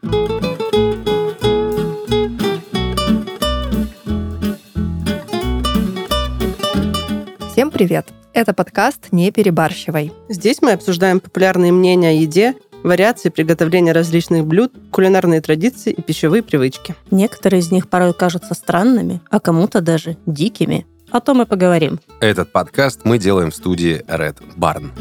Всем привет! Это подкаст «Не перебарщивай». Здесь мы обсуждаем популярные мнения о еде, вариации приготовления различных блюд, кулинарные традиции и пищевые привычки. Некоторые из них порой кажутся странными, а кому-то даже дикими. О том и поговорим. Этот подкаст мы делаем в студии Red Barn.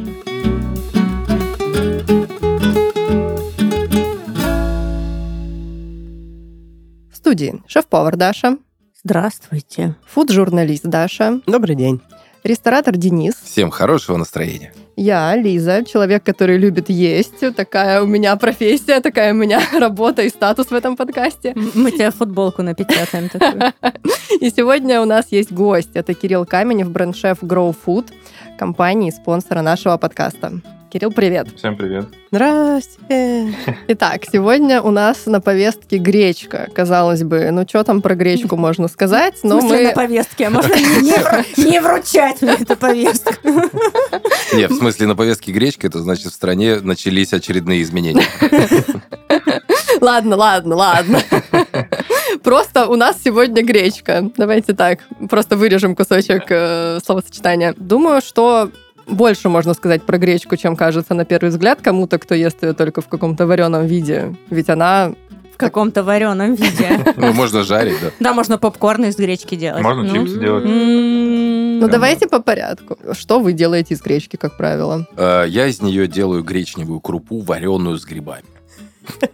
Студии шеф-повар Даша, Здравствуйте. фуд-журналист Даша, Добрый день. ресторатор Денис, Всем хорошего настроения. я, Лиза, человек, который любит есть. Такая у меня профессия, такая у меня работа и статус в этом подкасте. Мы тебе футболку напечатаем такую. И сегодня у нас есть гость. Это Кирилл Каменев, бренд-шеф Grow Food, компании, спонсора нашего подкаста. Кирилл, привет. Всем привет. Здрасте. Итак, сегодня у нас на повестке гречка. Казалось бы, ну что там про гречку можно сказать, В но смысле, на мы... повестке, а можно не, вру- не вручать мне эту повестку. Нет, в смысле, на повестке гречка, это значит, в стране начались очередные изменения. Ладно, ладно, ладно. Просто у нас сегодня гречка. Давайте так, просто вырежем кусочек э, словосочетания. Думаю, что больше можно сказать про гречку, чем кажется на первый взгляд кому-то, кто ест ее только в каком-то вареном виде. Ведь она... В каком-то вареном виде. Ну, можно жарить, да. Да, можно попкорн из гречки делать. Можно Ну. чипсы делать. М, Ну, Да. давайте по порядку. Что вы делаете из гречки, как правило? Э, Я из нее делаю гречневую крупу, вареную с грибами.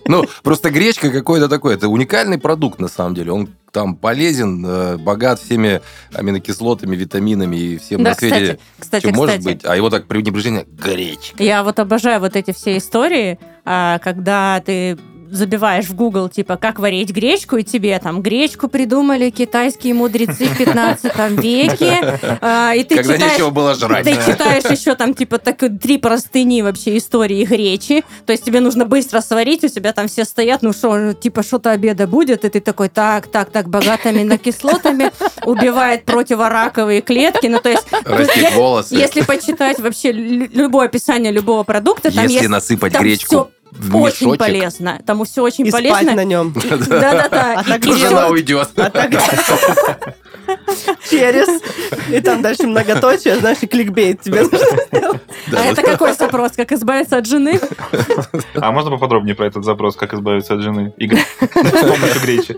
Ну, просто гречка какой-то такой, это уникальный продукт на самом деле. Он там полезен, э, богат всеми аминокислотами, витаминами и всем Да, на свете. кстати, кстати, может кстати. быть, а его так пренебрежение гречка. Я вот обожаю вот эти все истории, а, когда ты забиваешь в Google, типа, как варить гречку, и тебе там гречку придумали китайские мудрецы в 15 веке, а, и ты Когда читаешь... нечего было жрать. Ты читаешь еще там, типа, так, три простыни вообще истории гречи. То есть тебе нужно быстро сварить, у тебя там все стоят, ну что, типа, что-то обеда будет, и ты такой, так, так, так, богатыми аминокислотами, убивает противораковые клетки. Ну, то есть, Растит если- волосы. если почитать вообще лю- любое описание любого продукта, там Если есть насыпать там гречку всё в очень мешочек, полезно. Там все очень И спать полезно. на нем. Да-да-да. А И- так жена уйдет. А через. И там дальше многоточие, знаешь, и кликбейт тебе нужно сделать. А это какой запрос? Как избавиться от жены? А можно поподробнее про этот запрос, как избавиться от жены? И гре- с помощью гречи.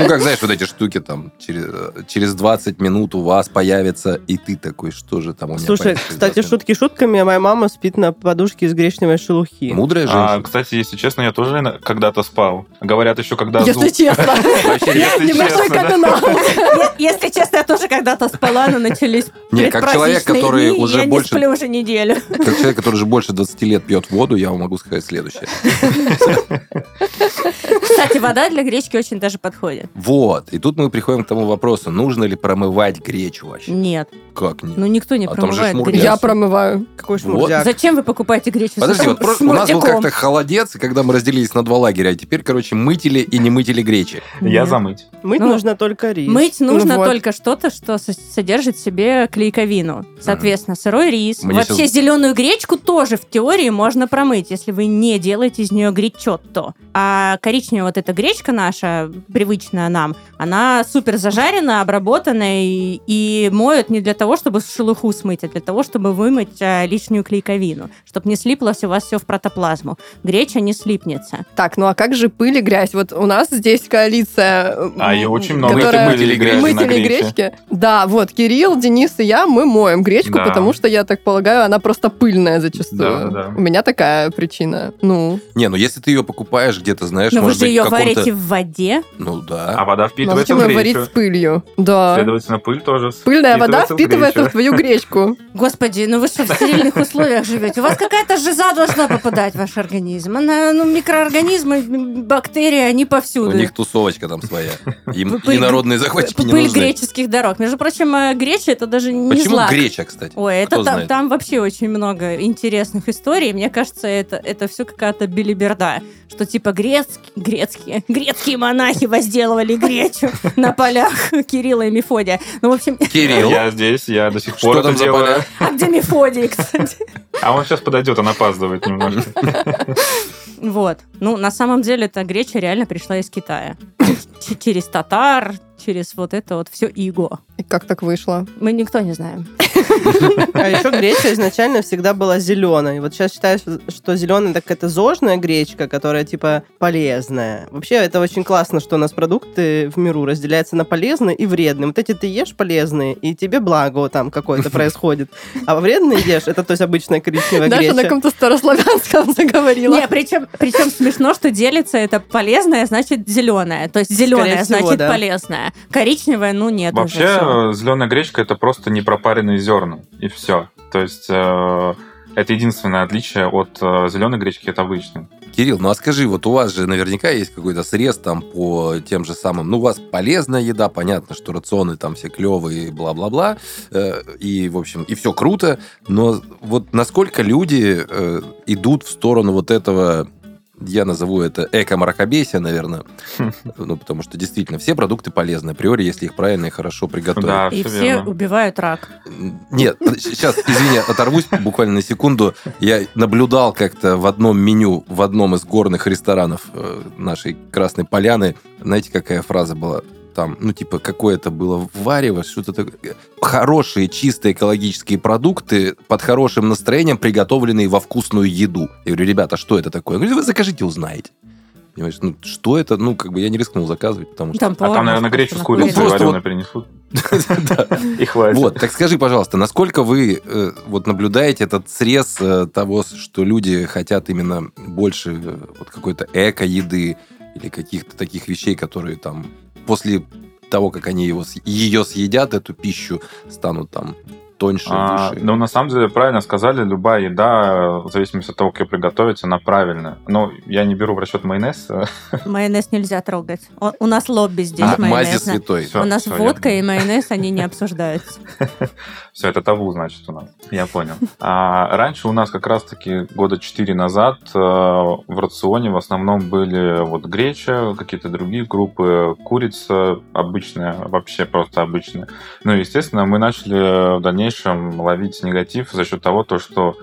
Ну, как знаешь, вот эти штуки там, через, э, через 20 минут у вас появится, и ты такой, что же там у меня Слушай, через кстати, 20 минут? шутки шутками, а моя мама спит на подушке из гречневой шелухи. Мудрая А, женщина. кстати, если честно, я тоже когда-то спал. Говорят еще, когда Если честно. Небольшой Если честно, я тоже когда-то спала, но начались Не, как человек, который уже я не больше- сплю уже неделю. Как человек, который уже больше 20 лет пьет воду, я вам могу сказать следующее. Кстати, вода для гречки очень даже подходит. Вот. И тут мы приходим к тому вопросу, нужно ли промывать гречу вообще? Нет, Как нет? ну никто не А промывает гречку. Я промываю. Какой Вот. шмурдяк. Зачем вы покупаете гречу Подожди, вот про- у нас был как-то холодец, и когда мы разделились на два лагеря, а теперь, короче, мытили и не мытили гречи. Я Нет. замыть. Мыть Ну, нужно только рис. Мыть нужно вот. только что-то, что со- содержит в себе клейковину. Соответственно, сырой рис. Мне Вообще щас- зеленую гречку тоже в теории можно промыть, если вы не делаете из нее гречотто. А коричневая вот эта гречка наша, привычная нам, она супер зажарена, обработана и, и моют не для того, чтобы шелуху смыть, а для того, чтобы вымыть а, лишнюю клейковину, чтобы не слиплось у вас все в протоплазму. Греча не слипнется. Так, ну а как же пыль и грязь? Вот у нас здесь коалиция... А ее очень много. которая- Мытили грязь на Мытили гречки. Да, вот, Кирилл, Денис и я, мы моем гречку, Да. потому что, я так полагаю, она просто пыльная зачастую. Да, да. У меня такая причина. Ну, Не, ну если ты ее покупаешь где-то, знаешь, Но вы может же быть, ее варите в воде. Ну да. А вода впитывается можете в мы варить гречу. с пылью. Да. Следовательно, пыль тоже Пыльная вода впитывается в в гречу. твою гречку. Господи, ну вы что, в стерильных условиях живете? У вас какая-то жиза должна попадать в ваш организм. Она, ну, микроорганизмы, бактерии, они У повсюду. них тусовочка там своя. Им Пыль- инородные захватчики не Пыль нужны. греческих дорог. Между прочим, э, греча это даже не Почему злак. греча, кстати? Ой, это Кто там, знает? там вообще очень много интересных историй. Мне кажется, это, это все какая-то билиберда. Что типа грецкие, грецкие, грецкие монахи возделывали гречу на полях Кирилла и Мефодия. Ну, в общем, Кирилл, Я здесь, я до сих пор это там за делаю. поля? а где Мефодий, кстати? А он сейчас подойдет, он опаздывает немножко. Вот. Ну, на самом деле, эта греча реально пришла из Китая. Через татар, через вот это вот все иго. И как так вышло? Мы никто не знаем. А еще греча изначально всегда была зеленой. Вот сейчас считаю, что зеленая так это зожная гречка, которая типа полезная. Вообще это очень классно, что у нас продукты в миру разделяются на полезные и вредные. Вот эти ты ешь полезные, и тебе благо там какое-то происходит. А вредные ешь, это то есть обычная коричневая Даша на каком-то старославянском заговорила. Не, причем, причем смешно, что делится это полезное, значит зеленое. То есть зеленое, всего, значит да. полезное. Коричневое, ну нет. Вообще, зеленая гречка это просто непропаренные зерна, и все. То есть э, это единственное отличие от зеленой гречки от обычной. Кирилл, ну а скажи, вот у вас же наверняка есть какой-то срез там по тем же самым, ну у вас полезная еда, понятно, что рационы там все клевые, бла-бла-бла, э, и, в общем, и все круто, но вот насколько люди э, идут в сторону вот этого, я назову это эко-мракобесия, наверное, ну потому что действительно все продукты полезны априори, если их правильно и хорошо приготовить. Да, И все верно. убивают рак. Нет, сейчас, извини, оторвусь буквально на секунду. Я наблюдал как-то в одном меню, в одном из горных ресторанов э, нашей Красной Поляны. Знаете, какая фраза была? Там, ну, типа, какое-то было варево, что-то такое. Хорошие, чистые экологические продукты под хорошим настроением, приготовленные во вкусную еду. Я говорю, ребята, что это такое? Я говорю, вы закажите, узнаете. Понимаешь, ну, что это? Ну, как бы я не рискнул заказывать, потому что... Там А там, наверное, может гречу с просто курицей Ну, вареной принесут. И хватит. Вот, так скажи, пожалуйста, насколько вы э, вот наблюдаете этот срез э, того, что люди хотят именно больше э, вот какой-то эко-еды или каких-то таких вещей, которые там после того, как они его, ее съедят, эту пищу, станут там тоньше, А, выше? ну, на самом деле, правильно сказали, любая еда, в зависимости от того, как ее приготовить, она правильная. Но я не беру в расчет майонез. Майонез нельзя трогать. О- У нас лобби здесь А, мази майонезное. святой. Всё. У нас всё, водка я- и майонез, они не обсуждаются. Все, это табу, значит, у нас. Я понял. А раньше у нас как раз-таки года 4 назад э, в рационе в основном были вот греча, какие-то другие группы, курица обычная, вообще просто обычная. Ну, и, естественно, мы начали в дальнейшем ловить негатив за счет того, то, что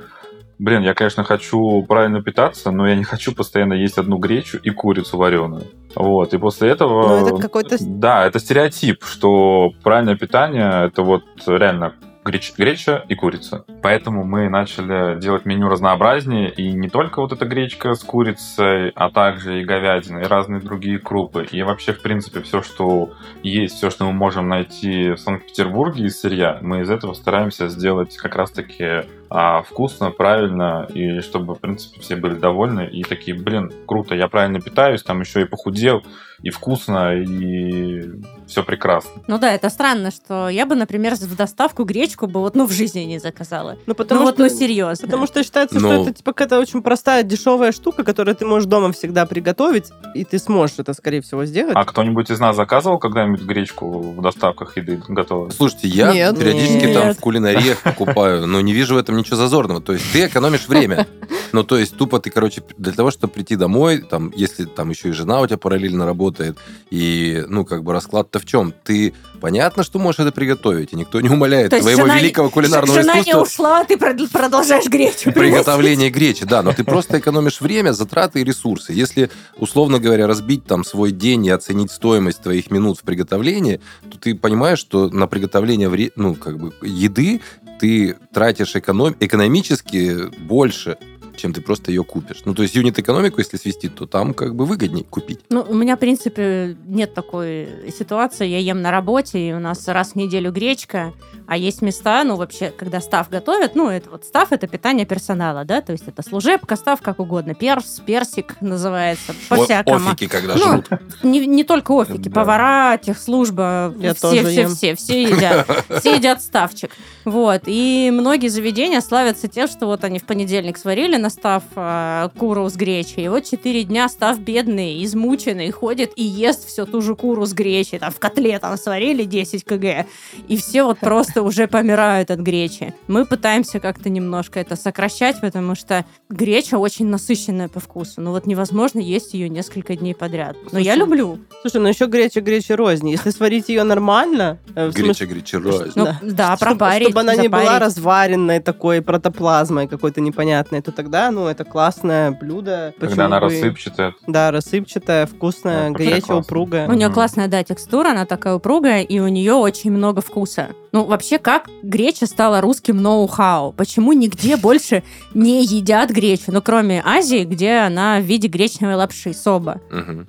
Блин, я, конечно, хочу правильно питаться, но я не хочу постоянно есть одну гречу и курицу вареную. Вот, и после этого... Ну, это какой-то... Да, это стереотип, что правильное питание это вот реально греч- греча и курица. Поэтому мы начали делать меню разнообразнее, и не только вот эта гречка с курицей, а также и говядина, и разные другие крупы. И вообще, в принципе, все, что есть, все, что мы можем найти в Санкт-Петербурге из сырья, мы из этого стараемся сделать как раз-таки а, вкусно, правильно, и чтобы, в принципе, все были довольны, и такие, блин, круто, я правильно питаюсь, там еще и похудел, и вкусно, и все прекрасно. Ну да, это странно, что я бы, например, в доставку гречку бы вот, ну, в жизни не заказала. Ну, потому ну вот, что... ну, серьезно. Потому что считается, Ну. что это типа какая-то очень простая, дешевая штука, которую ты можешь дома всегда приготовить, и ты сможешь это, скорее всего, сделать. А кто-нибудь из нас заказывал когда-нибудь гречку в доставках еды готовой? Слушайте, я Нет. периодически там Нет. в кулинариях покупаю, но не вижу в этом ничего зазорного. То есть ты экономишь время. Ну, то есть тупо ты, короче, для того, чтобы прийти домой, там, если там еще и жена у тебя параллельно работает, и, ну, как бы расклад-то в чем? Ты понятно, что можешь это приготовить, и никто не умаляет То твоего жена- великого кулинарного Жена не искусства ушла, а ты прод- продолжаешь гречу приготовление гречи, да, но ты просто экономишь время, затраты и ресурсы. Если, условно говоря, разбить там свой день и оценить стоимость твоих минут в приготовлении, то ты понимаешь, что на приготовление ну, как бы, еды ты тратишь эконом- экономически больше, чем ты просто ее купишь. Ну, то есть юнит-экономику, если свести, то там как бы выгоднее купить. Ну, у меня, в принципе, нет такой ситуации. Я ем на работе, и у нас раз в неделю гречка, а есть места, ну, вообще, когда став готовят, ну, это вот став — это питание персонала, да, то есть это служебка, став, как угодно, перс, персик называется, по-всякому. Офики, когда Ну, жрут. Не, не только офики, Да. повара, техслужба, Я все, все, ем. все, все едят, все едят ставчик. Вот, и многие заведения славятся тем, что вот они в понедельник сварили, спокойно став э, куру с гречей. И вот четыре дня став бедный, измученный, ходит и ест всю ту же куру с гречей. Там в котле там сварили 10 кг. И все вот просто уже помирают от гречи. Мы пытаемся как-то немножко это сокращать, потому что греча очень насыщенная по вкусу. Ну вот невозможно есть ее несколько дней подряд. Но я Слушай, люблю. Слушай, ну еще греча греча рознь. Если сварить ее нормально, э, Греча, греча, Ну Да. да, чтобы, пропарить, чтобы она не была разваренной такой протоплазмой какой-то непонятной, то тогда, ну, это классное блюдо. Почему Когда она бы- рассыпчатая. Да, рассыпчатая, вкусная, Да, классно. упругая. У нее классная, да, текстура, она такая упругая, и у нее очень много вкуса. Ну, вообще, как греча стала русским ноу-хау? Почему нигде больше не едят гречу? Ну, кроме Азии, где она в виде гречневой лапши, соба.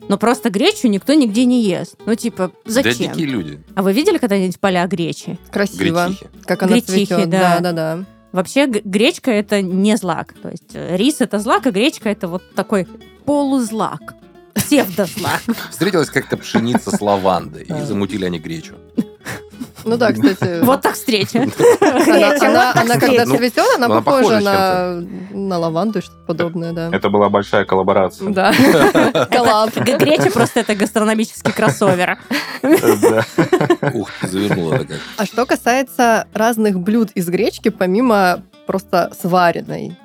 Но просто гречу никто нигде не ест. Ну, типа, Да зачем? дикие люди. А вы видели когда-нибудь поля гречи? Красиво. Гречихи. Как она Гречихи, цветет. да. Да, да, да. Вообще, гречка это не злак. То есть э, рис это злак, а гречка это вот такой полузлак. Псевдозлак. Встретилась как-то пшеница с лавандой, и замутили они гречу. Ну да, кстати. Вот так встреча. Она, когда встреча. Ну, цветет, она похожа на, на лаванду и что-то подобное, да. Это была большая коллаборация. Да. Коллаб. Греча просто это гастрономический кроссовер. Ух, ты, завернула так. А что касается разных блюд из гречки, помимо просто сваренной,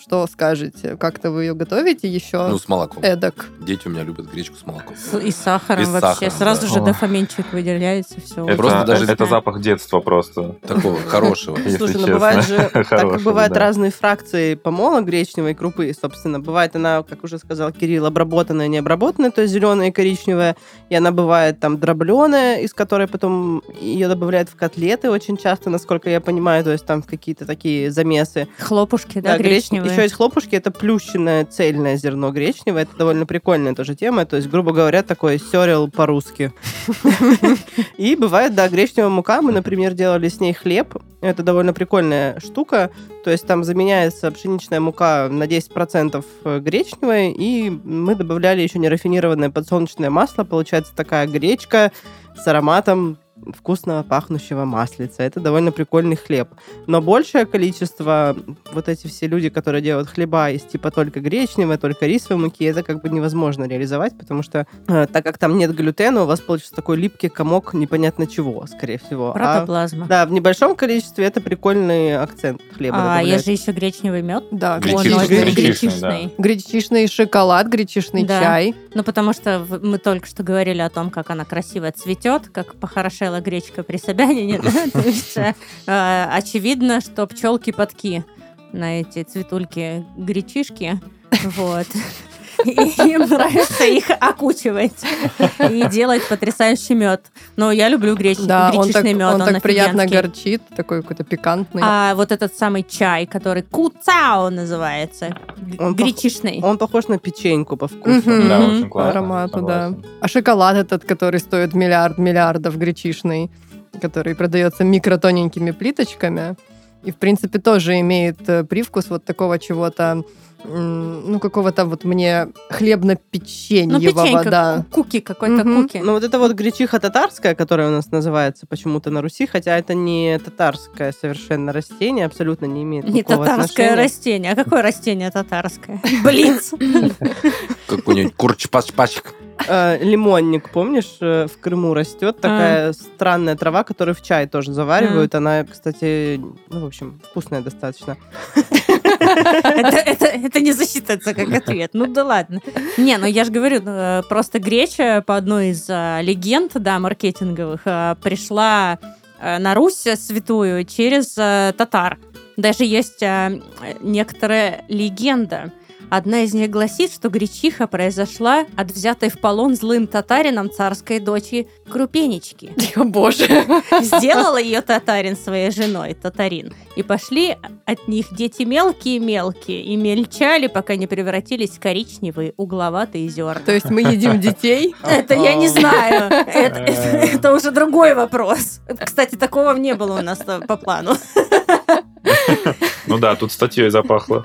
что скажете? Как-то вы ее готовите еще Ну, с молоком. эдак? Дети у меня любят гречку с молоком. С- И с сахаром И с вообще. сахаром, Сразу да. же О. дофаминчик выделяется, все. Это, Просто даже- это запах детства просто. Такого хорошего. Слушай, ну бывает же, так бывают разные фракции помола гречневой крупы, собственно, бывает она, как уже сказал Кирилл, обработанная, необработанная, то есть зеленая и коричневая, и она бывает там дробленая, из которой потом ее добавляют в котлеты очень часто, насколько я понимаю, то есть там в какие-то такие замесы. Хлопушки, да, греч- гречневые. Еще есть хлопушки, это плющенное цельное зерно гречневое, это довольно прикольная тоже тема, то есть, грубо говоря, такой сёрел по-русски. И бывает, да, гречневая мука, мы, например, делали с ней хлеб, это довольно прикольная штука, то есть там заменяется пшеничная мука на 10% гречневой, и мы добавляли еще нерафинированное подсолнечное масло, получается такая гречка с ароматом вкусного пахнущего маслица. Это довольно прикольный хлеб. Но большее количество, вот эти все люди, которые делают хлеба из типа только гречневой, только рисовой муки, это как бы невозможно реализовать, потому что э, так как там нет глютена, у вас получится такой липкий комок непонятно чего, скорее всего. А, Протоплазма. да, в небольшом количестве это прикольный акцент хлеба А, добавлять. есть же еще гречневый мед. Да, Гречишный. Он Гречишный, шоколад, гречишный Да. чай. Ну, потому что мы только что говорили о том, как она красиво цветет, как похорошела гречка при Собянине. да, э, э, очевидно, что пчелки-подки на эти цветульки гречишки. Вот. И им нравится их окучивать и делать потрясающий мед. Но я люблю греч... Да, он так, гречишный мед, он так приятно горчит, такой какой-то пикантный. А вот этот самый чай, который куцао называется, Он пох- гречишный. Он похож на печеньку по вкусу. Мгм. Да, очень классно. аромату, да. А шоколад этот, который стоит миллиард миллиардов гречишный, который продается микротоненькими плиточками, и, в принципе, тоже имеет э, привкус вот такого чего-то, ну, какого-то вот мне Ну, хлебно-печеньевого, печенька, да. ку- куки, какой-то Мгм. куки. Ну, вот это вот гречиха татарская, которая у нас называется почему-то на Руси, хотя это не татарское совершенно растение, абсолютно не имеет Не никакого татарское отношения. растение. А какое растение татарское? Блиц. Какой-нибудь курч-пач-пачик. Э, лимонник, помнишь, э, в Крыму растет такая странная трава, которую в чай тоже заваривают. Она, кстати, ну, в общем, вкусная достаточно. Это, это, не засчитается как ответ. Ну да ладно. Не, ну я же говорю, э, просто греча по одной из э, легенд, да, маркетинговых, э, пришла на Русь святую через татар. Даже есть некоторая легенда. Одна из них гласит, что гречиха произошла от взятой в полон злым татарином царской дочери Крупенечки. О, боже. Сделала ее татарин своей женой, татарин. И пошли от них дети мелкие-мелкие и мельчали, пока не превратились в коричневые угловатые зерна. То есть мы едим детей? Это я не знаю. Это уже другой вопрос. Кстати, такого не было у нас э, по плану. Ну да, тут статьей запахло.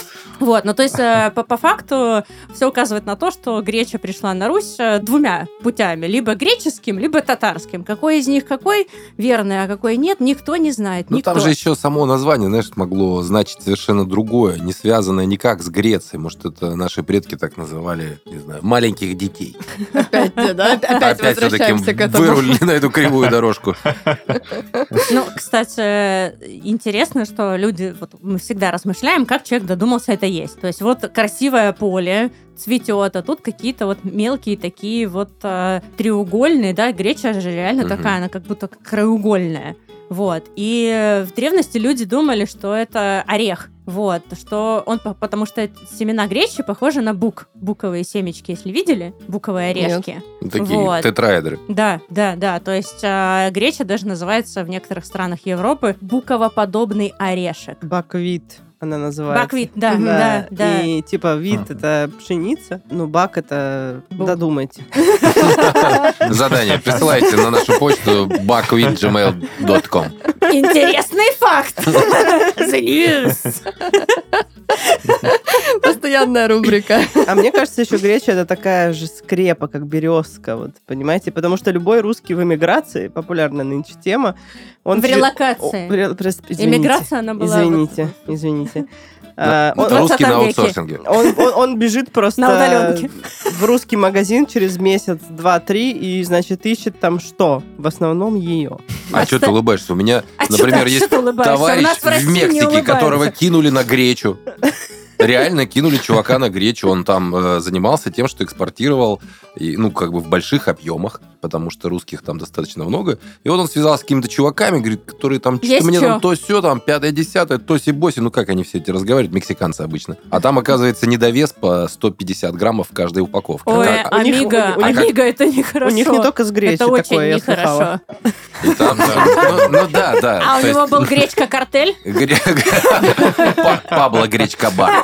Вот, ну то есть э, по, по факту все указывает на то, что греча пришла на Русь э, двумя путями, либо греческим, либо татарским. Какой из них какой верный, а какой нет, никто не знает. Ну, там же еще само название, знаешь, могло значить совершенно другое, не связанное никак с Грецией. Может, это наши предки так называли, не знаю, маленьких детей. Опять, да? Опять возвращаемся к этому. вырулили на эту кривую дорожку. Ну, кстати, интересно, что люди, вот мы всегда размышляем, как человек додумался это есть. То есть вот красивое поле, цветет, а тут какие-то вот мелкие такие вот э, треугольные, да, греча же реально Мгм. такая, она как будто краеугольная. Вот. И в древности люди думали, что это орех. Вот, что он, по- потому что семена гречи похожи на бук, буковые семечки, если видели, буковые Нет. орешки. Ну, Такие Вот. тетраэдры. Да, да, да. То есть э, греча даже называется в некоторых странах Европы буковоподобный орешек. Баквит она называется. Баквит, да, да, да. И типа вид Ага. это пшеница, ну бак это Бу- додумайте. Задание присылайте на нашу почту buckwithgmail.com. Интересный факт. The news. Постоянная рубрика. А мне кажется, еще греча это такая же скрепа, как березка, вот понимаете, потому что любой русский в эмиграции, популярная нынче тема, он В релокации. Извините. Иммиграция она была... Извините, извините. А, он- в Русский 20 на аутсорсинге. Он, он- он бежит просто На удаленке. в русский магазин через месяц, два, три, и, значит, ищет там что? В основном ее. А что ты улыбаешься? У меня, А например, есть товарищ в Мексике, которого кинули на гречу. Реально кинули чувака на гречу. Он там э, занимался тем, что экспортировал, и, ну, как бы в больших объемах, потому что русских там достаточно много. И вот он связался с какими-то чуваками, говорит, которые там Есть мне чё? там то все там, пятое, десятое, то си-боси. Ну, как они все эти разговаривают, мексиканцы обычно. А там, оказывается, недовес по 150 граммов в каждой упаковке. Ой, А- них- Амиго, у них- Амиго, это нехорошо. У них не только с гречи Это очень такое, я слыхала. нехорошо. и там, ну, ну да, да. А у него был гречка-картель? Гре- Па- Пабло Гречка Бар.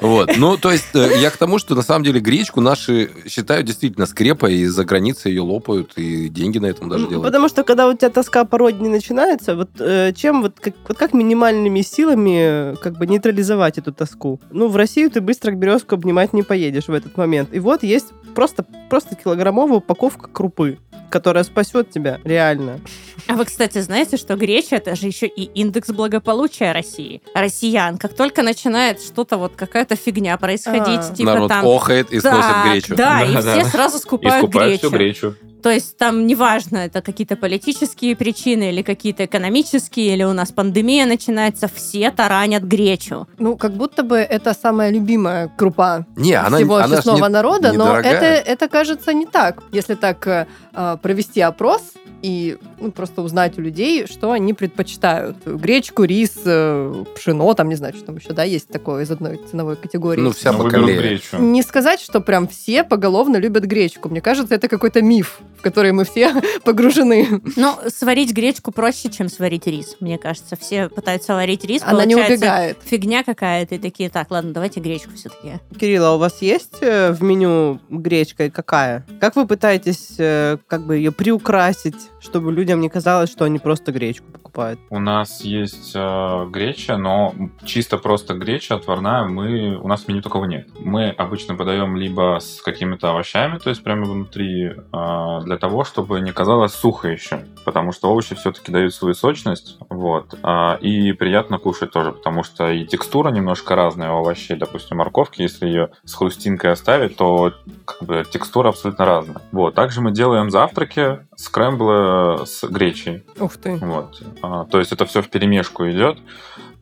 Вот. Ну, то есть, э, я к тому, что на самом деле гречку наши считают действительно скрепой, и за границей ее лопают, и деньги на этом даже Ну, делают. Потому что когда у тебя тоска по родине начинается, вот э, чем вот как, вот как минимальными силами э, как бы нейтрализовать эту тоску? Ну, в Россию ты быстро к березку обнимать не поедешь в этот момент. И вот есть просто, просто килограммовая упаковка крупы, которая спасет тебя реально. А вы, кстати, знаете, что греча это же еще и индекс благополучия России. Россиян, как только начинает что-то вот какая-то фигня происходить, А. типа Народ там... охает и сносит гречу. Да, и Да, все да. сразу И скупают скупают всю гречу. гречу. То есть там неважно, это какие-то политические причины или какие-то экономические, или у нас пандемия начинается, все таранят гречу. Ну, как будто бы это самая любимая крупа Не, она, всего она ж честного не- народа, но это, это кажется не так. Если так э, а, провести опрос и ну, просто узнать у людей, что они предпочитают. Гречку, рис, э, пшено, там, не знаю, что там еще, да, есть такое из одной ценовой категории. Ну, вся Ну, гречу. Не сказать, что прям все поголовно любят гречку. Мне кажется, это какой-то миф, в который мы все погружены. Но сварить гречку проще, чем сварить рис. Мне кажется, все пытаются варить рис, Она не получается убегает. фигня какая-то, и такие, так, ладно, давайте гречку все-таки. Кирилл, а у вас есть э, в меню гречка и какая? Как вы пытаетесь э, как бы ее приукрасить, чтобы людям не казалось, что они просто гречку покупают? У нас есть э, греча, но чисто просто греча отварная мы у нас в меню такого нет. Мы обычно подаем либо с какими-то овощами, то есть прямо внутри, э, для того, чтобы не казалось сухо еще, потому что овощи все-таки дают свою сочность, вот, А, и приятно кушать тоже, потому что и текстура немножко разная у овощей, допустим, морковки, если ее с хрустинкой оставить, то как бы текстура абсолютно разная. Вот, также мы делаем завтраки, скрэмблы с гречей. Ух ты. Вот. А, то есть это все в перемешку идет.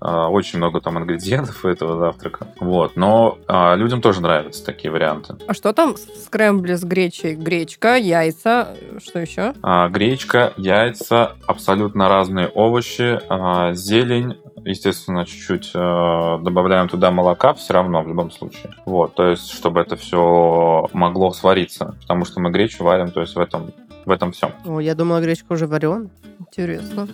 А, очень много там ингредиентов у этого завтрака. Вот. Но а, людям тоже нравятся такие варианты. А что там в скрэмбле с гречей? Гречка, яйца, что еще? А, гречка, яйца, абсолютно разные овощи, а, зелень. Естественно, чуть-чуть а, добавляем туда молока все равно, в любом случае. Вот, то есть, чтобы это все могло свариться. Потому что мы гречу варим, то есть в этом, в этом все. О, я думала, гречка уже варена. Интересно.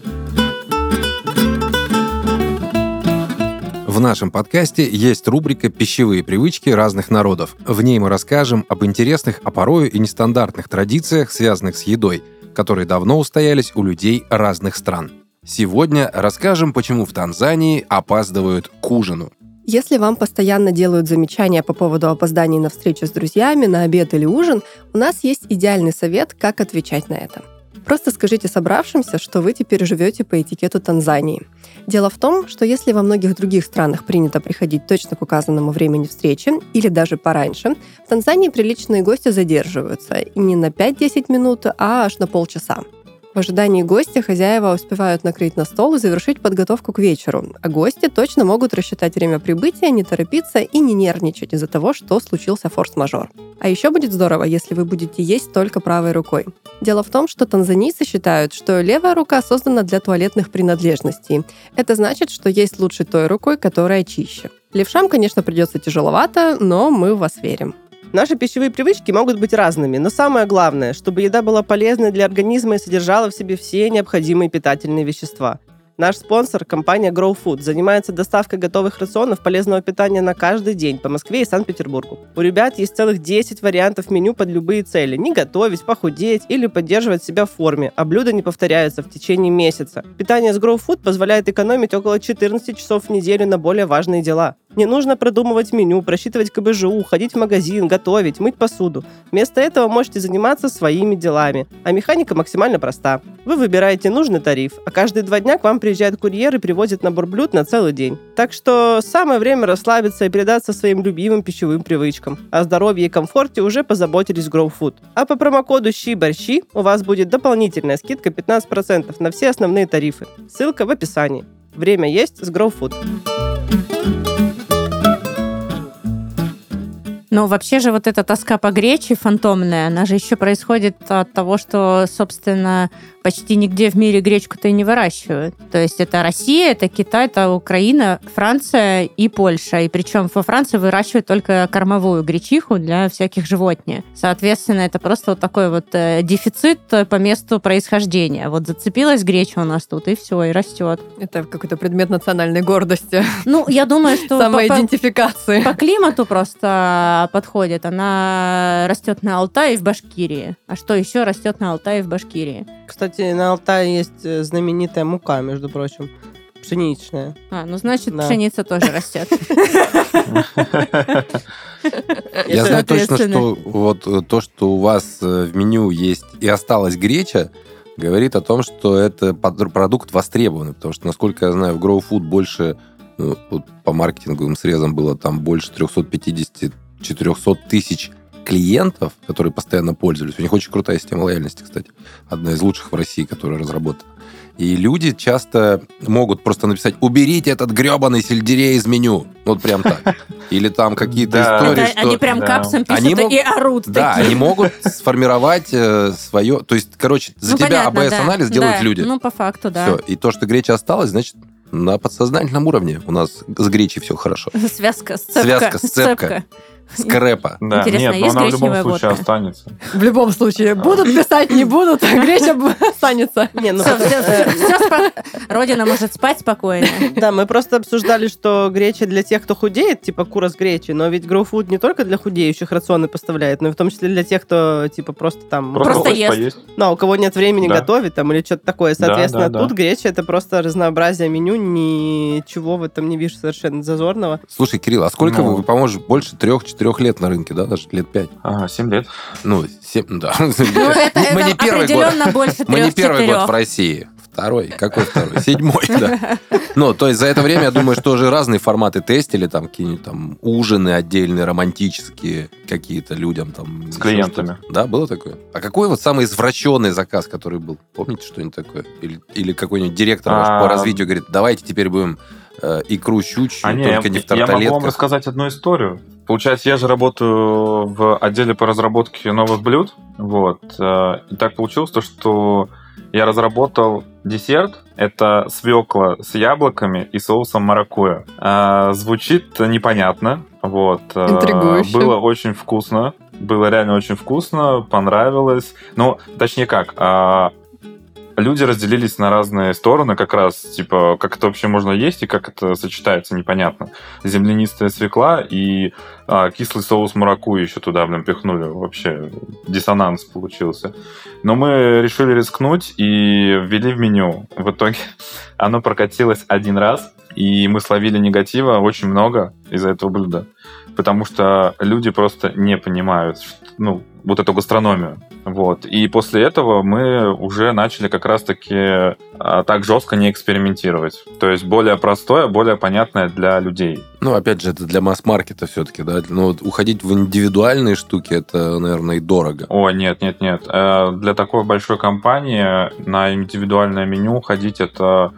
В нашем подкасте есть рубрика «Пищевые привычки разных народов». В ней мы расскажем об интересных, а порою и нестандартных традициях, связанных с едой, которые давно устоялись у людей разных стран. Сегодня расскажем, почему в Танзании опаздывают к ужину. Если вам постоянно делают замечания по поводу опозданий на встречу с друзьями, на обед или ужин, у нас есть идеальный совет, как отвечать на это. Просто скажите собравшимся, что вы теперь живете по этикету Танзании. Дело в том, что если во многих других странах принято приходить точно к указанному времени встречи или даже пораньше, в Танзании приличные гости задерживаются и не на 5-10 минут, а аж на полчаса. В ожидании гостя хозяева успевают накрыть на стол и завершить подготовку к вечеру, а гости точно могут рассчитать время прибытия, не торопиться и не нервничать из-за того, что случился форс-мажор. А еще будет здорово, если вы будете есть только правой рукой. Дело в том, что танзанийцы считают, что левая рука создана для туалетных принадлежностей. Это значит, что есть лучше той рукой, которая чище. Левшам, конечно, придется тяжеловато, но мы в вас верим. Наши пищевые привычки могут быть разными, но самое главное, чтобы еда была полезной для организма и содержала в себе все необходимые питательные вещества. Наш спонсор, компания Grow Food, занимается доставкой готовых рационов полезного питания на каждый день по Москве и Санкт-Петербургу. У ребят есть целых 10 вариантов меню под любые цели. Не готовить, похудеть или поддерживать себя в форме, а блюда не повторяются в течение месяца. Питание с Grow Food позволяет экономить около 14 часов в неделю на более важные дела. Не нужно продумывать меню, просчитывать КБЖУ, ходить в магазин, готовить, мыть посуду. Вместо этого можете заниматься своими делами. А механика максимально проста. Вы выбираете нужный тариф, а каждые два дня к вам приезжает курьер и привозит набор блюд на целый день. Так что самое время расслабиться и предаться своим любимым пищевым привычкам. О здоровье и комфорте уже позаботились Grow Food. А по промокоду щи-борщи у вас будет дополнительная скидка 15% на все основные тарифы. Ссылка в описании. Время есть с Grow Food. Но вообще же вот эта тоска по гречи фантомная, она же еще происходит от того, что, собственно, почти нигде в мире гречку-то и не выращивают. То есть это Россия, это Китай, это Украина, Франция и Польша. И причем во Франции выращивают только кормовую гречиху для всяких животных. Соответственно, это просто вот такой вот э, дефицит по месту происхождения. Вот зацепилась греча у нас тут, и все, и растет. Это какой-то предмет национальной гордости, Ну, я думаю, что по- по- самоидентификации. по климату просто подходит. Она растет на Алтае и в Башкирии. А что еще растет на Алтае и в Башкирии? Кстати, на Алтае есть э, знаменитая мука, между прочим. Пшеничная. А, ну значит, Да. пшеница тоже растет. Я знаю точно, что вот э, то, что у вас э, в меню есть и осталась греча, говорит о том, что это продукт востребованный, потому что, насколько я знаю, в Grow Food больше, ну, вот по маркетинговым срезам было там больше 350-400 тысяч клиентов, которые постоянно пользовались. У них очень крутая система лояльности, кстати. Одна из лучших в России, которая разработана. И люди часто могут просто написать «уберите этот гребаный сельдерей из меню». Вот прям так. Или там какие-то истории, что... они прям капсом пишут и орут Да, они могут сформировать э, свое... То есть, короче, за Ну, тебя понятно, да. АБС-анализ делают люди. Ну, по факту, да. Все. И то, что греча осталась, значит, на подсознательном уровне у нас с гречей все хорошо. Связка, сцепка. Связка, сцепка. Скрепа. Да, Интересно, нет, но есть она в любом гречневая случае водка? останется. В любом случае, будут писать, не будут, греча б- останется. Не, ну, Всё, всё, всё, всё спо- Родина может спать спокойно. Да, мы просто обсуждали, что греча для тех, кто худеет, типа кура с гречей, но ведь Food не только для худеющих рационы поставляет, но и в том числе для тех, кто типа просто там... Просто, Просто хочешь ест. поесть. Ну, а у кого нет времени Да. готовить там или что-то такое. Да, Соответственно, да, да. тут греча это просто разнообразие меню, ничего в этом не вижу совершенно зазорного. Слушай, Кирилл, а сколько Ну. вы, по-моему, больше трех-четырех лет на рынке, да? Даже лет пять? Ага, 7 лет. Ну, семь, да. Ну, это, Мы это не первый год. определенно больше Мы не первый год в. России. Второй. Какой второй? Седьмой, да. Ну, то есть за это время, я думаю, что уже разные форматы тестили, там какие-нибудь там ужины отдельные, романтические какие-то людям там. С клиентами. Да, было такое? А какой вот самый извращенный заказ, который был? Помните что-нибудь такое? Или, или какой-нибудь директор ваш по А. развитию говорит, давайте теперь будем э, икру щучью, А не, только я, не в я могу вам тарталетках. рассказать одну историю. Получается, я же работаю в отделе по разработке новых блюд. Вот. э, И так получилось, то, что я разработал десерт. Это свекла с яблоками и соусом маракуйя. Э, Звучит непонятно. Вот. Э, Интригующе. Было очень вкусно. Было реально очень вкусно, понравилось. Ну, точнее как, а, люди разделились на разные стороны как раз, типа, как это вообще можно есть и как это сочетается, непонятно. Землянистая свекла и а, кислый соус мураку еще туда блин, пихнули. Вообще диссонанс получился. Но мы решили рискнуть и ввели в меню. В итоге оно прокатилось один раз, и мы словили негатива очень много из-за этого блюда. Потому что люди просто не понимают, ну, вот эту гастрономию. Вот. И после этого мы уже начали как раз-таки а, так жестко не экспериментировать. То есть более простое, более понятное для людей. Ну, опять же, это для масс-маркета все-таки, да? Ну, вот уходить в индивидуальные штуки, это, наверное, и дорого. О, нет, нет, нет. Э, Для такой большой компании на индивидуальное меню ходить это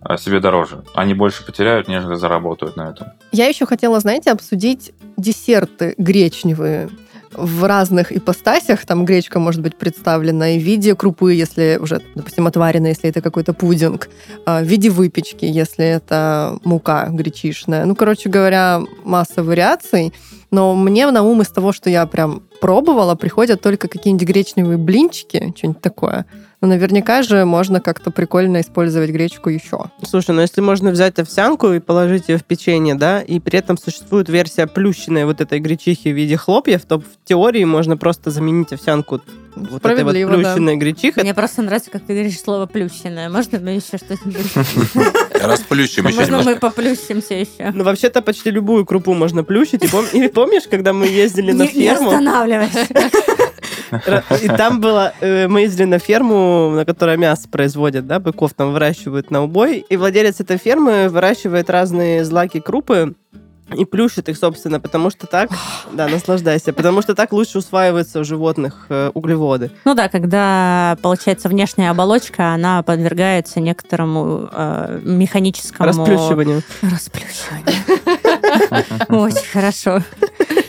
э, себе дороже. Они больше потеряют, нежели заработают на этом. Я еще хотела, знаете, обсудить десерты гречневые в разных ипостасях. Там гречка может быть представлена и в виде крупы, если уже, допустим, отварена, если это какой-то пудинг, а, в виде выпечки, если это мука гречишная. Ну, короче говоря, масса вариаций. Но мне на ум из того, что я прям пробовала, приходят только какие-нибудь гречневые блинчики, что-нибудь такое. Но наверняка же можно как-то прикольно использовать гречку еще. Слушай, ну если можно взять овсянку и положить ее в печенье, да, и при этом существует версия плющенной вот этой гречихи в виде хлопьев, то в теории можно просто заменить овсянку вот этой вот Справедливо, да. плющенной гречихой. Мне просто нравится, как ты говоришь слово плющенное. Можно мы еще что-нибудь? Расплющим еще Можно мы поплющимся еще? Ну, вообще-то почти любую крупу можно плющить. И, пом- и помнишь, когда мы ездили на Не не ферму, останавливайся. и там было, э, мы ездили на ферму, на которой мясо производят, да, быков там выращивают на убой, и владелец этой фермы выращивает разные злаки крупы, и плющит их, собственно, потому что так, да, наслаждайся, потому что так лучше усваиваются у животных э, углеводы. Ну да, когда, получается, внешняя оболочка, она подвергается некоторому э, механическому... Расплющиванию. Расплющиванию. Очень хорошо.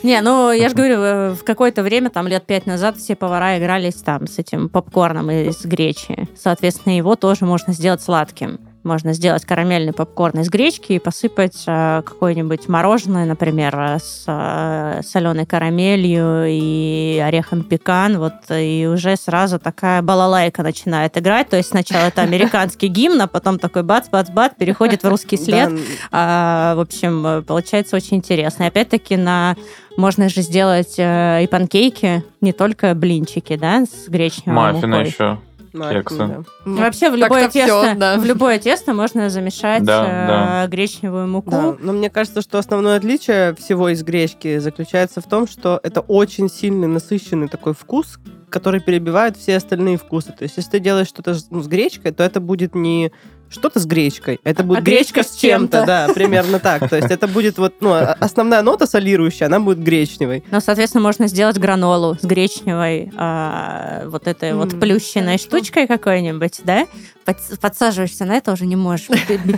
Не, ну, я же говорю, э, в какое-то время, там, лет пять назад, все повара игрались там с этим попкорном из гречи. Соответственно, его тоже можно сделать сладким. Можно сделать карамельный попкорн из гречки и посыпать э, какое-нибудь мороженое, например, э, с соленой карамелью и орехом пекан, вот, и уже сразу такая балалайка начинает играть. То есть сначала это американский гимн, а потом такой бац-бац-бац переходит в русский след. Да, А, в общем, э, получается очень интересно. И опять-таки на можно же сделать э, и панкейки, не только блинчики, да, с гречневой Маффины мукой. еще. Маффин, Кексы. да. Вообще в любое, тесто, да. в любое тесто можно замешать Да, э, да. гречневую муку. Да, но мне кажется, что основное отличие всего из гречки заключается в том, что это очень сильный, насыщенный такой вкус, который перебивает все остальные вкусы. То есть, если ты делаешь что-то с- ну, с гречкой, то это будет не что-то с гречкой, это будет А гречка гречка с чем-то, да, примерно так. То есть это будет вот, ну, а- основная нота солирующая, она будет гречневой. Ну, соответственно, можно сделать гранолу с гречневой а, вот этой вот плющенной хорошо. штучкой какой-нибудь, да? Под- подсаживаешься на это, уже не можешь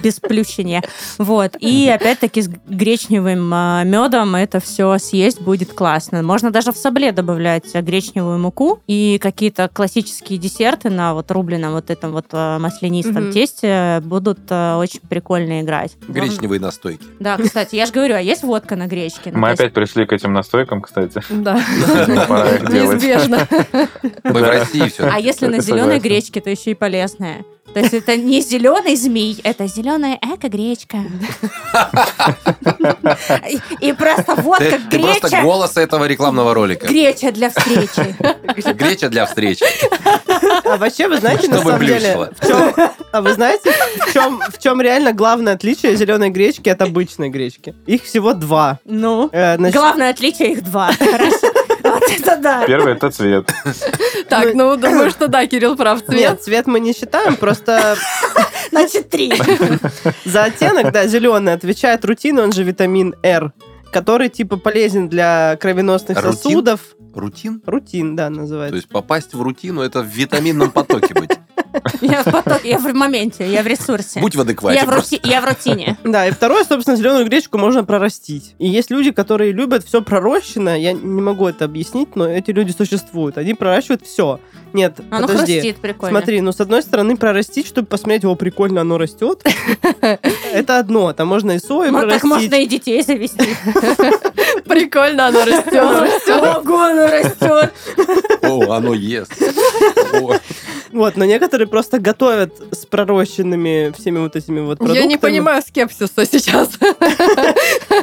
без плющения. Вот. И опять-таки с гречневым медом это все съесть будет классно. Можно даже в сабле добавлять а, гречневую муку и какие-то классические десерты на вот рубленом вот этом вот а, маслянистом тесте будут а, очень прикольно играть. Гречневые настойки. Да, кстати, я же говорю, а есть водка на гречке? Ну, Мы есть- опять пришли к этим настойкам, кстати. Да, неизбежно. Мы в России все. А если на зеленой гречке, то еще и полезная. То есть это не зеленый змей, это зеленая эко-гречка. И- просто водка, Ты, ты просто греча, голос этого рекламного ролика. греча для встречи. Греча для встречи. А вообще, вы знаете, на Чтобы самом деле, а вы знаете, в чем, в чем реально главное отличие зеленой гречки от обычной гречки? Их всего два. Ну, Э, главное отличие их два. Хорошо. Это да. Первый это цвет. Так, ну, думаю, что да, Кирилл прав. Цвет. Нет, цвет мы не считаем, просто Значит, три. за оттенок, да, зеленый отвечает рутин, он же витамин R, который типа полезен для кровеносных Рутин? сосудов. Рутин? Рутин, да, То называется. есть попасть в рутину это в витаминном потоке быть. Я в потоке, я в моменте, я в ресурсе. Будь в адеквате Я в, рути- я в рутине. Да, и второе, собственно, зеленую гречку можно прорастить. И есть люди, которые любят все пророщенное. Я не могу это объяснить, но эти люди существуют. Они проращивают все. Нет, Оно подожди. хрустит прикольно. Смотри, ну с одной стороны прорастить, чтобы посмотреть, о, прикольно оно растет. Это одно. Там можно и сою Ну, так можно прорастить. и детей завести. Прикольно оно растет. Ого, оно растет. О, оно ест. Вот, но некоторые просто готовят с пророщенными всеми вот этими вот продуктами. Я не понимаю скепсиса сейчас.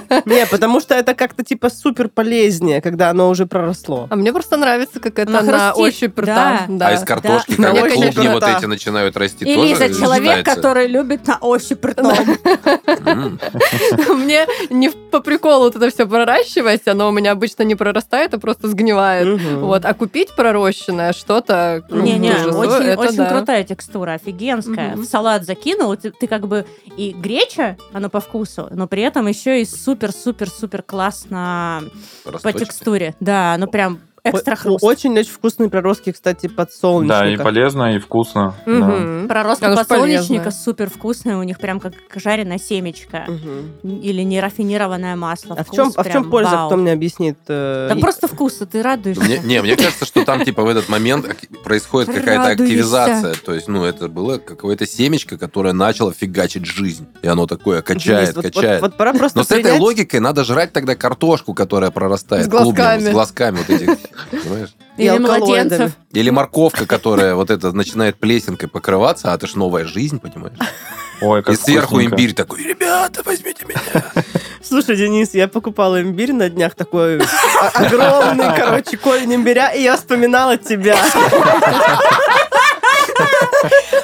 Не, потому что это как-то типа супер полезнее, когда оно уже проросло. А мне просто нравится, как это на ощупь да. рта. А из картошки, клубни вот эти начинают расти, И тоже Лиза, человек, считается? который любит на ощупь ртом. Мне не по приколу вот это все проращивать, оно у меня обычно не прорастает, а просто сгнивает. Вот, а купить пророщенное что-то... ну, Не-не, очень, крутая текстура, офигенская. В салат закинул, ты, ты как бы и греча, оно по вкусу, но при этом еще и супер-супер-супер классно по текстуре. Да, ну прям экстра О- хруст. Очень-очень вкусные проростки, кстати, Да, и подсолнечника. полезно, и вкусно. да. Мгм. Проростка Оно подсолнечника супер вкусная, у них прям как жареное семечко. Мгм. Или нерафинированное масло. А в Вкус чем, а в чем польза, вау. кто мне объяснит? э, Да и- просто вкуса, ты радуешься. Мне, не, мне кажется, что там типа в этот момент происходит какая-то активизация. То есть, ну, это было какое-то семечко, которое начало фигачить жизнь. И оно такое качает, Денис, качает. Вот, вот пора просто Но с этой логикой надо жрать тогда картошку, которая прорастает С глазками. клубнями, с глазками вот этих, понимаешь? и Или алкалоидами. младенцев. Или морковка, которая вот это начинает плесенкой покрываться, а это ж новая жизнь, понимаешь? Ой, как И сверху вкусненько. имбирь такой, ребята, возьмите меня. Слушай, Денис, я покупала имбирь на днях такой о- огромный, короче, корень имбиря, и я вспоминала тебя.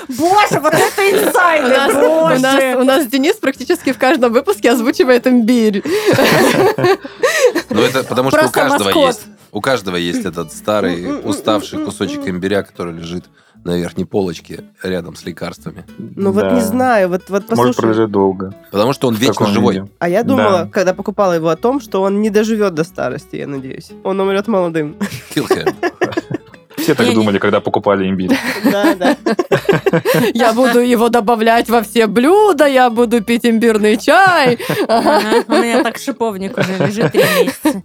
Боже, вот это У инсайды, нас, у, нас, у нас Денис практически в каждом выпуске озвучивает имбирь. Ну, это потому что у каждого есть. У каждого есть этот старый, уставший кусочек имбиря, который лежит на верхней полочке рядом с лекарствами. Ну вот Да. не знаю, вот, вот Может послушай. пролежать долго. Потому что он В вечно живой. виде. А я думала, Да. когда покупала его, о том, что он не доживет до старости, я надеюсь. Он умрет молодым. Kill him. Все так Я не- думали, когда покупали имбирь. Да, да. Я буду его добавлять во все блюда, я буду пить имбирный чай. Ага, У меня так шиповник уже лежит три месяца.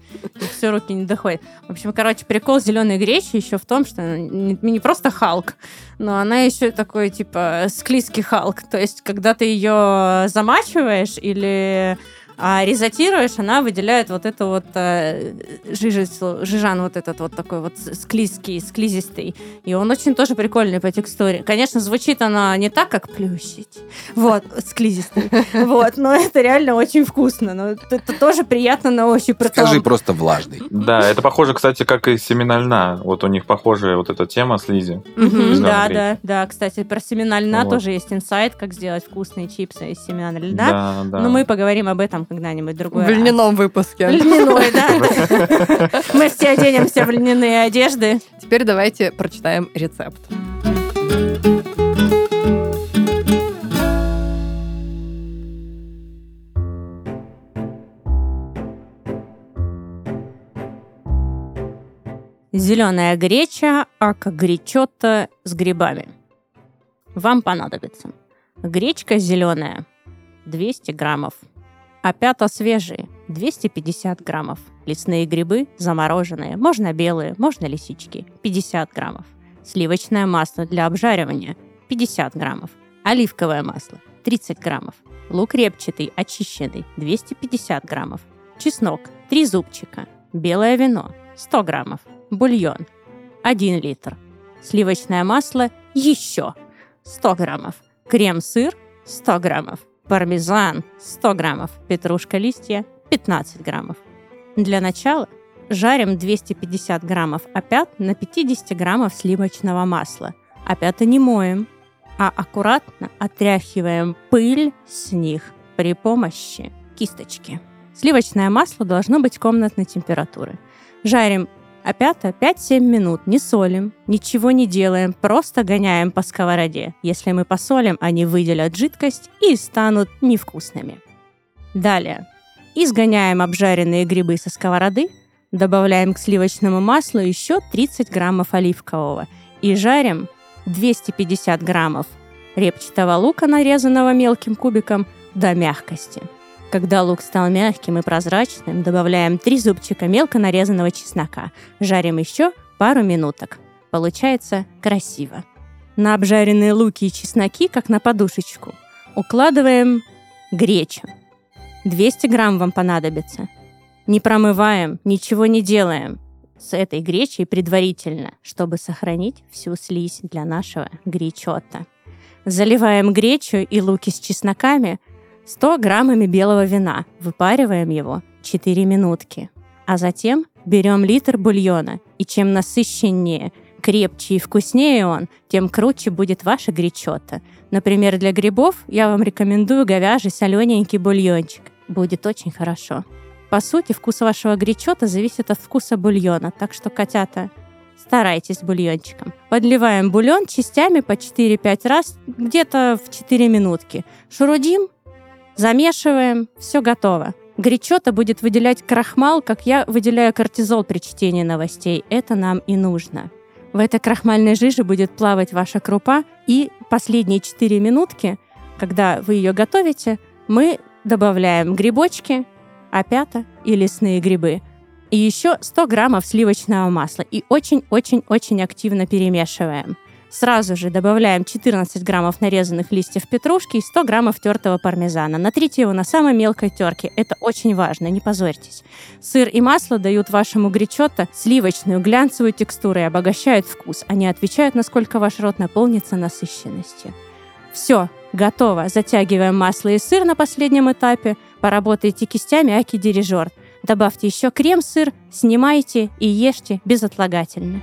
Все, руки не доходят. В общем, короче, прикол зеленой гречи еще в том, что она не, не просто Халк, но она еще такой, типа, склизкий Халк. То есть, когда ты ее замачиваешь или а, резотируешь, она выделяет вот это вот э, жижицу- жижан вот этот вот такой вот склизкий, склизистый. И он очень тоже прикольный по текстуре. Конечно, звучит она не так, как плющить. Вот, склизистый. Вот, но это реально очень вкусно. Но это тоже приятно на ощупь. Притом- Скажи просто влажный. Да, это похоже, кстати, как и семена льна. Вот у них похожая вот эта тема с Лизи. Мгм, Зелёный да, да, да. Кстати, про семена льна тоже есть инсайт, как сделать вкусные чипсы из семян льна. Да, да. Но мы поговорим об этом когда-нибудь другой В раз. льняном выпуске. Льняной, да. Мы все оденемся в льняные одежды. Теперь давайте прочитаем рецепт. Зеленая греча, ака гречота с грибами. Вам понадобится гречка зеленая 200 граммов, опята свежие 250 граммов, лесные грибы замороженные, можно белые, можно лисички 50 граммов, сливочное масло для обжаривания 50 граммов, оливковое масло 30 граммов, лук репчатый очищенный 250 граммов, чеснок 3 зубчика, белое вино 100 граммов, бульон 1 литр, сливочное масло еще 100 граммов, крем-сыр 100 граммов, пармезан 100 граммов, петрушка листья 15 граммов. Для начала жарим 250 граммов опят на 50 граммов сливочного масла. Опята не моем, а аккуратно отряхиваем пыль с них при помощи кисточки. Сливочное масло должно быть комнатной температуры. Жарим опята 5-7 минут, не солим, ничего не делаем, просто гоняем по сковороде. Если мы посолим, они выделят жидкость и станут невкусными. Далее. Изгоняем обжаренные грибы со сковороды, добавляем к сливочному маслу еще 30 граммов оливкового и жарим 250 граммов репчатого лука, нарезанного мелким кубиком, до мягкости. Когда лук стал мягким и прозрачным, добавляем 3 зубчика мелко нарезанного чеснока. Жарим еще пару минуток. Получается красиво. На обжаренные луки и чесноки, как на подушечку, укладываем гречу. 200 грамм вам понадобится. Не промываем, ничего не делаем. с этой гречей предварительно, чтобы сохранить всю слизь для нашего гречота. Заливаем гречу и луки с чесноками 100 граммами белого вина, выпариваем его 4 минутки. А затем берем литр бульона, и чем насыщеннее, крепче и вкуснее он, тем круче будет ваша гречота. Например, для грибов я вам рекомендую говяжий солененький бульончик. Будет очень хорошо. По сути, вкус вашего гречота зависит от вкуса бульона, так что, котята, старайтесь бульончиком. Подливаем бульон частями по 4-5 раз, где-то в 4 минутки. Шурудим, замешиваем, все готово. Гречота будет выделять крахмал, как я выделяю кортизол при чтении новостей. Это нам и нужно. В этой крахмальной жиже будет плавать ваша крупа, и последние 4 минутки, когда вы ее готовите, мы добавляем грибочки, опята и лесные грибы. И еще 100 граммов сливочного масла. И очень-очень-очень активно перемешиваем. Сразу же добавляем 14 граммов нарезанных листьев петрушки и 100 граммов тертого пармезана. Натрите его на самой мелкой терке. Это очень важно, не позорьтесь. Сыр и масло дают вашему гречотто сливочную глянцевую текстуру и обогащают вкус. Они отвечают, насколько ваш рот наполнится насыщенностью. Все, готово. Затягиваем масло и сыр на последнем этапе. Поработайте кистями аки-дирижер. Добавьте еще крем-сыр, снимайте и ешьте безотлагательно.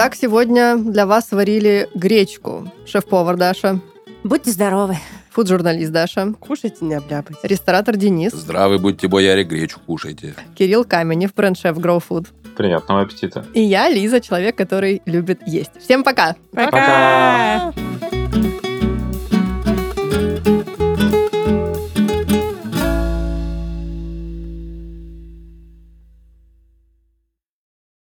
Итак, сегодня для вас сварили гречку. Шеф-повар Даша, Будьте здоровы. фуд-журналист Даша, Кушайте, не обляпайте. ресторатор Денис, Здравы будьте, бояре, гречу кушайте. Кирилл Каменев, бренд-шеф Grow Food. Приятного аппетита. И я, Лиза, человек, который любит есть. Всем пока! Пока! Пока.